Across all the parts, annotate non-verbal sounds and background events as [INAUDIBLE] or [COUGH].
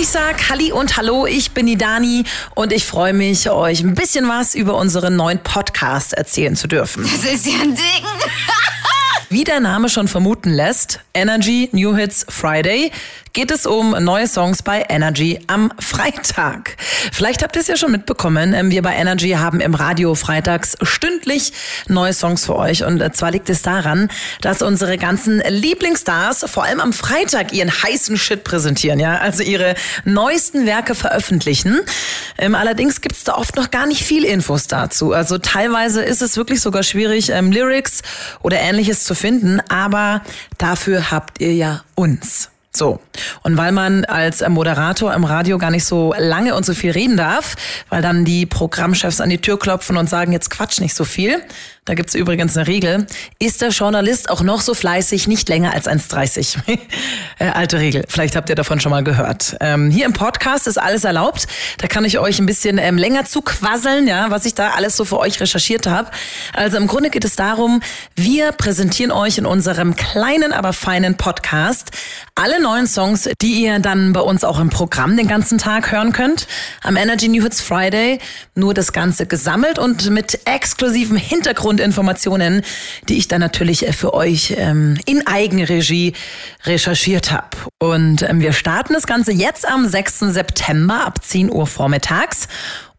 Ich sag Halli und Hallo, ich bin die Dani und ich freue mich, euch ein bisschen was über unseren neuen Podcast erzählen zu dürfen. Das ist ja ein Ding. [LAUGHS] Wie der Name schon vermuten lässt, Energy New Hits Friday, geht es um neue Songs bei Energy am Freitag. Vielleicht habt ihr es ja schon mitbekommen, ähm, wir bei Energy haben im Radio freitags stündlich neue Songs für euch. Und äh, zwar liegt es daran, dass unsere ganzen Lieblingsstars vor allem am Freitag ihren heißen Shit präsentieren, ja, also ihre neuesten Werke veröffentlichen. Ähm, allerdings gibt es da oft noch gar nicht viel Infos dazu. Also teilweise ist es wirklich sogar schwierig, ähm, Lyrics oder ähnliches zu finden, aber dafür habt ihr ja uns. So. Und weil man als Moderator im Radio gar nicht so lange und so viel reden darf, weil dann die Programmchefs an die Tür klopfen und sagen, jetzt quatsch nicht so viel, da gibt's übrigens eine Regel, ist der Journalist auch noch so fleißig nicht länger als 1,30. [LAUGHS] äh, alte Regel, vielleicht habt ihr davon schon mal gehört. Ähm, hier im Podcast ist alles erlaubt, da kann ich euch ein bisschen ähm, länger zuquasseln, ja, was ich da alles so für euch recherchiert habe. Also im Grunde geht es darum, wir präsentieren euch in unserem kleinen, aber feinen Podcast alle neuen Songs, die ihr dann bei uns auch im Programm den ganzen Tag hören könnt. Am Energy New Hits Friday nur das Ganze gesammelt und mit exklusiven Hintergrundinformationen, die ich dann natürlich äh, für euch ähm, in Eigenregie recherchiert habe. Und ähm, wir starten das Ganze jetzt am 6. September ab 10 Uhr vormittags.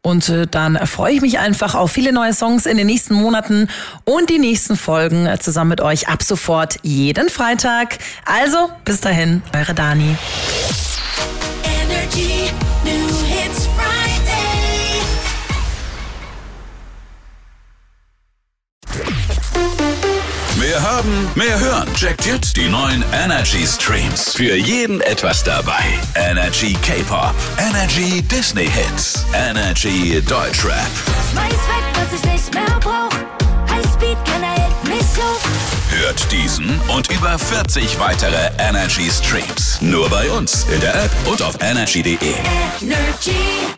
Und äh, dann freue ich mich einfach auf viele neue Songs in den nächsten Monaten und die nächsten Folgen äh, zusammen mit euch ab sofort jeden Freitag. Also bis dahin, eure Dani. Energy Mehr haben, mehr hören. Checkt jetzt die neuen Energy Streams. Für jeden etwas dabei. Energy K-Pop, Energy Disney Hits, Energy Deutschrap. Schmeiß weg, was ich nicht mehr brauch. Highspeed, keiner hält mich auf. Hört diesen und über 40 weitere Energy Streams. Nur bei uns in der App und auf energy.de. Energy.